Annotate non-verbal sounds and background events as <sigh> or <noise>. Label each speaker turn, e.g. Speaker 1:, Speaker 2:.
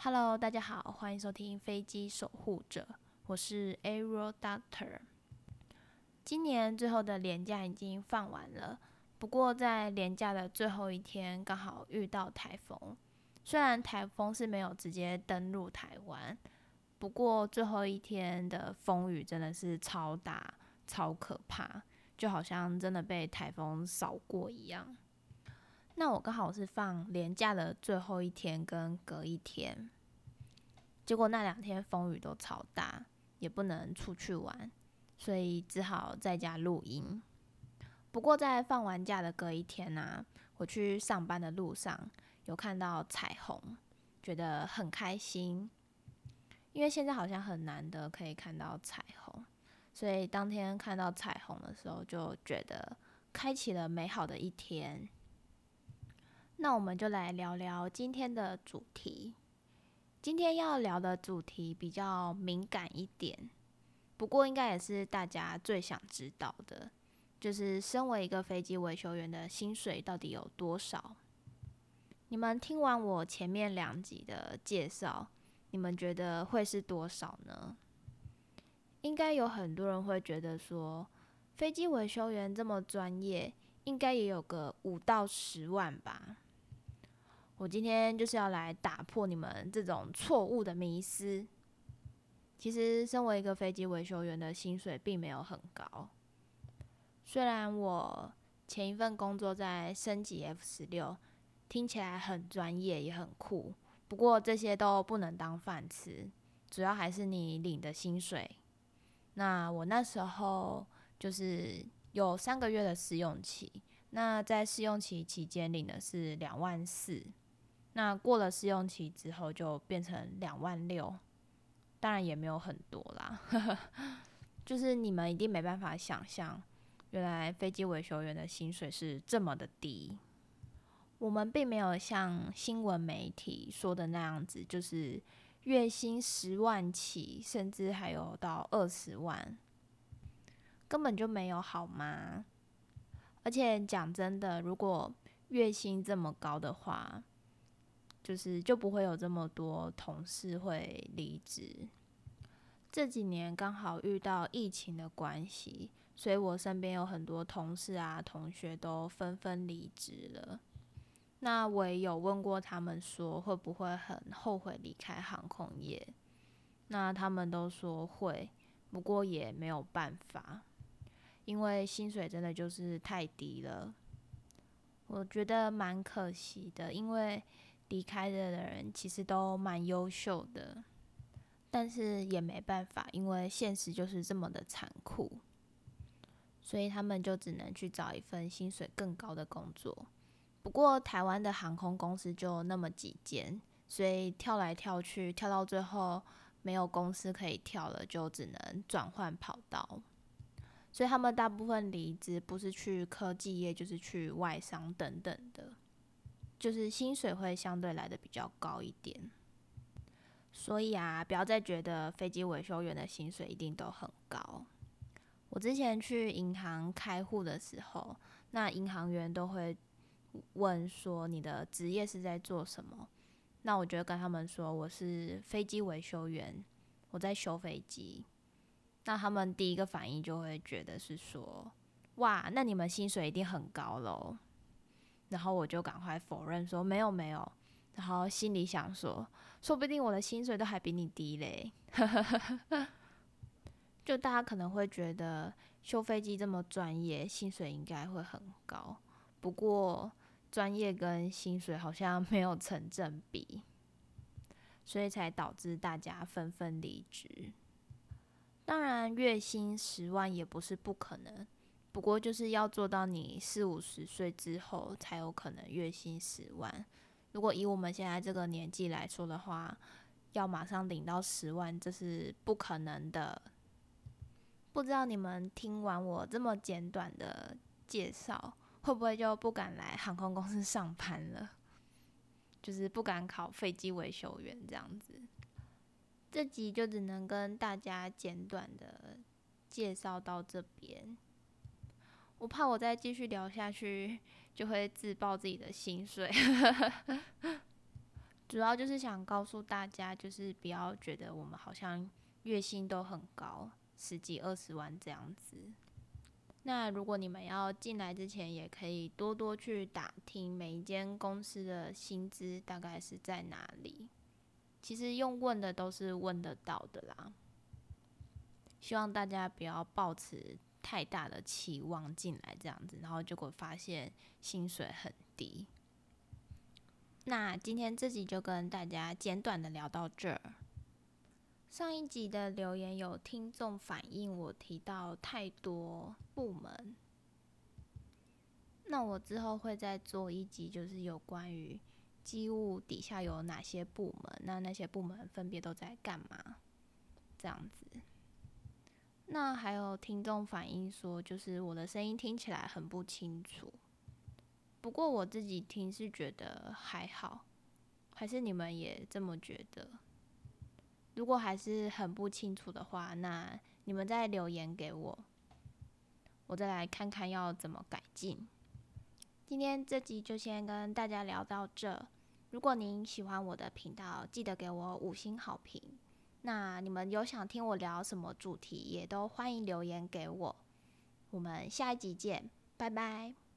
Speaker 1: Hello，大家好，欢迎收听飞机守护者，我是 Aero Doctor。今年最后的年假已经放完了，不过在年假的最后一天，刚好遇到台风。虽然台风是没有直接登陆台湾，不过最后一天的风雨真的是超大、超可怕，就好像真的被台风扫过一样。那我刚好是放年假的最后一天跟隔一天，结果那两天风雨都超大，也不能出去玩，所以只好在家录音。不过在放完假的隔一天呢，我去上班的路上有看到彩虹，觉得很开心，因为现在好像很难得可以看到彩虹，所以当天看到彩虹的时候就觉得开启了美好的一天。那我们就来聊聊今天的主题。今天要聊的主题比较敏感一点，不过应该也是大家最想知道的，就是身为一个飞机维修员的薪水到底有多少？你们听完我前面两集的介绍，你们觉得会是多少呢？应该有很多人会觉得说，飞机维修员这么专业，应该也有个五到十万吧。我今天就是要来打破你们这种错误的迷思。其实，身为一个飞机维修员的薪水并没有很高。虽然我前一份工作在升级 F 十六，听起来很专业也很酷，不过这些都不能当饭吃，主要还是你领的薪水。那我那时候就是有三个月的试用期，那在试用期期间领的是两万四。那过了试用期之后，就变成两万六，当然也没有很多啦。<laughs> 就是你们一定没办法想象，原来飞机维修员的薪水是这么的低。我们并没有像新闻媒体说的那样子，就是月薪十万起，甚至还有到二十万，根本就没有好吗？而且讲真的，如果月薪这么高的话，就是就不会有这么多同事会离职。这几年刚好遇到疫情的关系，所以我身边有很多同事啊、同学都纷纷离职了。那我也有问过他们说会不会很后悔离开航空业，那他们都说会，不过也没有办法，因为薪水真的就是太低了。我觉得蛮可惜的，因为。离开的人其实都蛮优秀的，但是也没办法，因为现实就是这么的残酷，所以他们就只能去找一份薪水更高的工作。不过台湾的航空公司就那么几间，所以跳来跳去，跳到最后没有公司可以跳了，就只能转换跑道。所以他们大部分离职不是去科技业，就是去外商等等的。就是薪水会相对来的比较高一点，所以啊，不要再觉得飞机维修员的薪水一定都很高。我之前去银行开户的时候，那银行员都会问说你的职业是在做什么？那我就跟他们说我是飞机维修员，我在修飞机。那他们第一个反应就会觉得是说，哇，那你们薪水一定很高喽。然后我就赶快否认说没有没有，然后心里想说，说不定我的薪水都还比你低嘞。<laughs> 就大家可能会觉得修飞机这么专业，薪水应该会很高。不过专业跟薪水好像 <laughs> 没有成正比，所以才导致大家纷纷离职。当然，月薪十万也不是不可能。不过就是要做到你四五十岁之后才有可能月薪十万。如果以我们现在这个年纪来说的话，要马上领到十万，这是不可能的。不知道你们听完我这么简短的介绍，会不会就不敢来航空公司上班了？就是不敢考飞机维修员这样子。这集就只能跟大家简短的介绍到这边。我怕我再继续聊下去，就会自爆自己的薪水。<laughs> 主要就是想告诉大家，就是不要觉得我们好像月薪都很高，十几二十万这样子。那如果你们要进来之前，也可以多多去打听每一间公司的薪资大概是在哪里。其实用问的都是问得到的啦。希望大家不要抱持太大的期望进来这样子，然后结果发现薪水很低。那今天这集就跟大家简短的聊到这儿。上一集的留言有听众反映我提到太多部门，那我之后会再做一集，就是有关于机务底下有哪些部门，那那些部门分别都在干嘛，这样子。那还有听众反映说，就是我的声音听起来很不清楚。不过我自己听是觉得还好，还是你们也这么觉得？如果还是很不清楚的话，那你们再留言给我，我再来看看要怎么改进。今天这集就先跟大家聊到这。如果您喜欢我的频道，记得给我五星好评。那你们有想听我聊什么主题，也都欢迎留言给我。我们下一集见，拜拜。